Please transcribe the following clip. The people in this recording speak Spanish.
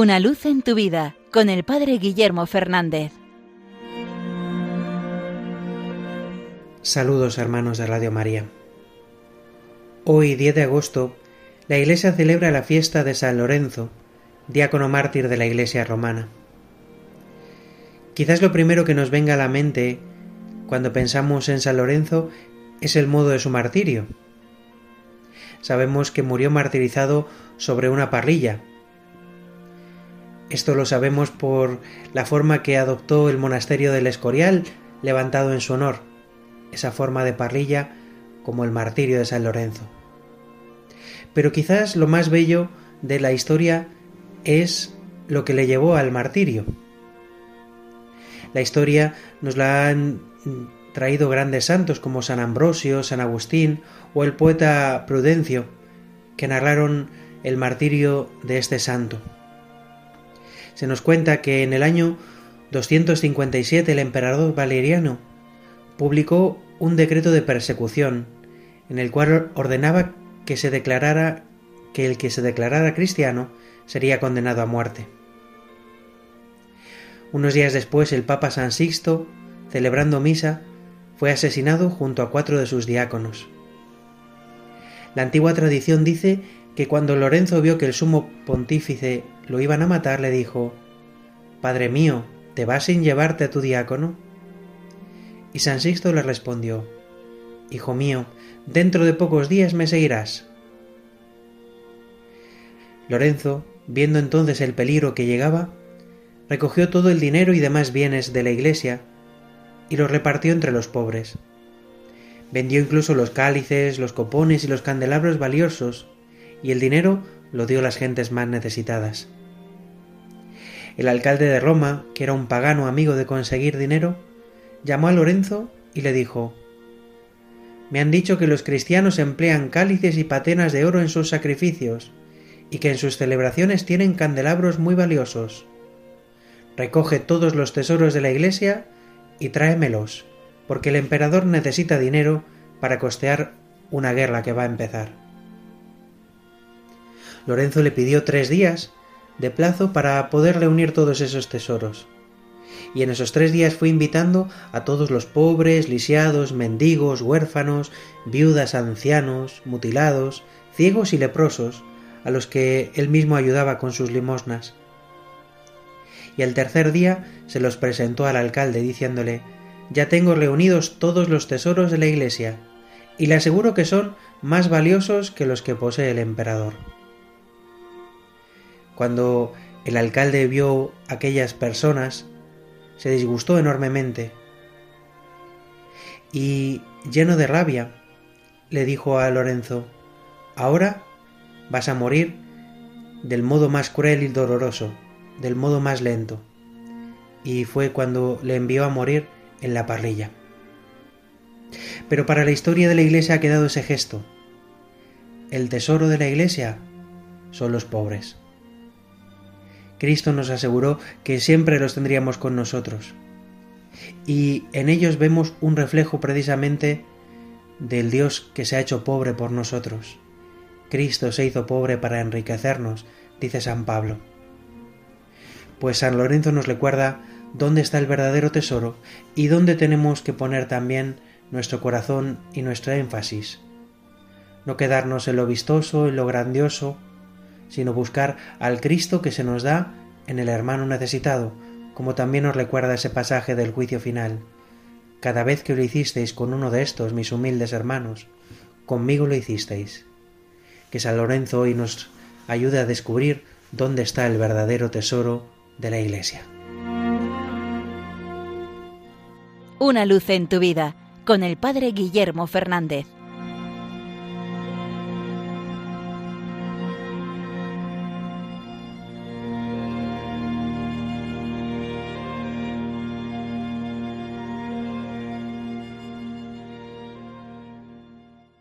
Una luz en tu vida con el Padre Guillermo Fernández. Saludos hermanos de Radio María. Hoy, 10 de agosto, la Iglesia celebra la fiesta de San Lorenzo, diácono mártir de la Iglesia romana. Quizás lo primero que nos venga a la mente cuando pensamos en San Lorenzo es el modo de su martirio. Sabemos que murió martirizado sobre una parrilla. Esto lo sabemos por la forma que adoptó el monasterio del Escorial, levantado en su honor, esa forma de parrilla como el martirio de San Lorenzo. Pero quizás lo más bello de la historia es lo que le llevó al martirio. La historia nos la han traído grandes santos como San Ambrosio, San Agustín o el poeta Prudencio, que narraron el martirio de este santo. Se nos cuenta que en el año 257 el emperador Valeriano publicó un decreto de persecución en el cual ordenaba que se declarara que el que se declarara cristiano sería condenado a muerte. Unos días después el Papa San Sixto, celebrando misa, fue asesinado junto a cuatro de sus diáconos. La antigua tradición dice que cuando Lorenzo vio que el sumo pontífice lo iban a matar, le dijo Padre mío, ¿te vas sin llevarte a tu diácono? Y San Sixto le respondió Hijo mío, dentro de pocos días me seguirás. Lorenzo, viendo entonces el peligro que llegaba, recogió todo el dinero y demás bienes de la iglesia y los repartió entre los pobres. Vendió incluso los cálices, los copones y los candelabros valiosos, y el dinero lo dio las gentes más necesitadas. El alcalde de Roma, que era un pagano amigo de conseguir dinero, llamó a Lorenzo y le dijo Me han dicho que los cristianos emplean cálices y patenas de oro en sus sacrificios, y que en sus celebraciones tienen candelabros muy valiosos. Recoge todos los tesoros de la iglesia y tráemelos, porque el emperador necesita dinero para costear una guerra que va a empezar. Lorenzo le pidió tres días de plazo para poder reunir todos esos tesoros. Y en esos tres días fue invitando a todos los pobres, lisiados, mendigos, huérfanos, viudas, ancianos, mutilados, ciegos y leprosos, a los que él mismo ayudaba con sus limosnas y al tercer día se los presentó al alcalde diciéndole Ya tengo reunidos todos los tesoros de la iglesia, y le aseguro que son más valiosos que los que posee el emperador. Cuando el alcalde vio aquellas personas, se disgustó enormemente y, lleno de rabia, le dijo a Lorenzo Ahora vas a morir del modo más cruel y doloroso del modo más lento, y fue cuando le envió a morir en la parrilla. Pero para la historia de la Iglesia ha quedado ese gesto. El tesoro de la Iglesia son los pobres. Cristo nos aseguró que siempre los tendríamos con nosotros. Y en ellos vemos un reflejo precisamente del Dios que se ha hecho pobre por nosotros. Cristo se hizo pobre para enriquecernos, dice San Pablo pues San Lorenzo nos recuerda dónde está el verdadero tesoro y dónde tenemos que poner también nuestro corazón y nuestro énfasis. No quedarnos en lo vistoso, en lo grandioso, sino buscar al Cristo que se nos da en el hermano necesitado, como también nos recuerda ese pasaje del juicio final. Cada vez que lo hicisteis con uno de estos, mis humildes hermanos, conmigo lo hicisteis. Que San Lorenzo hoy nos ayude a descubrir dónde está el verdadero tesoro de la Iglesia. Una luz en tu vida con el Padre Guillermo Fernández.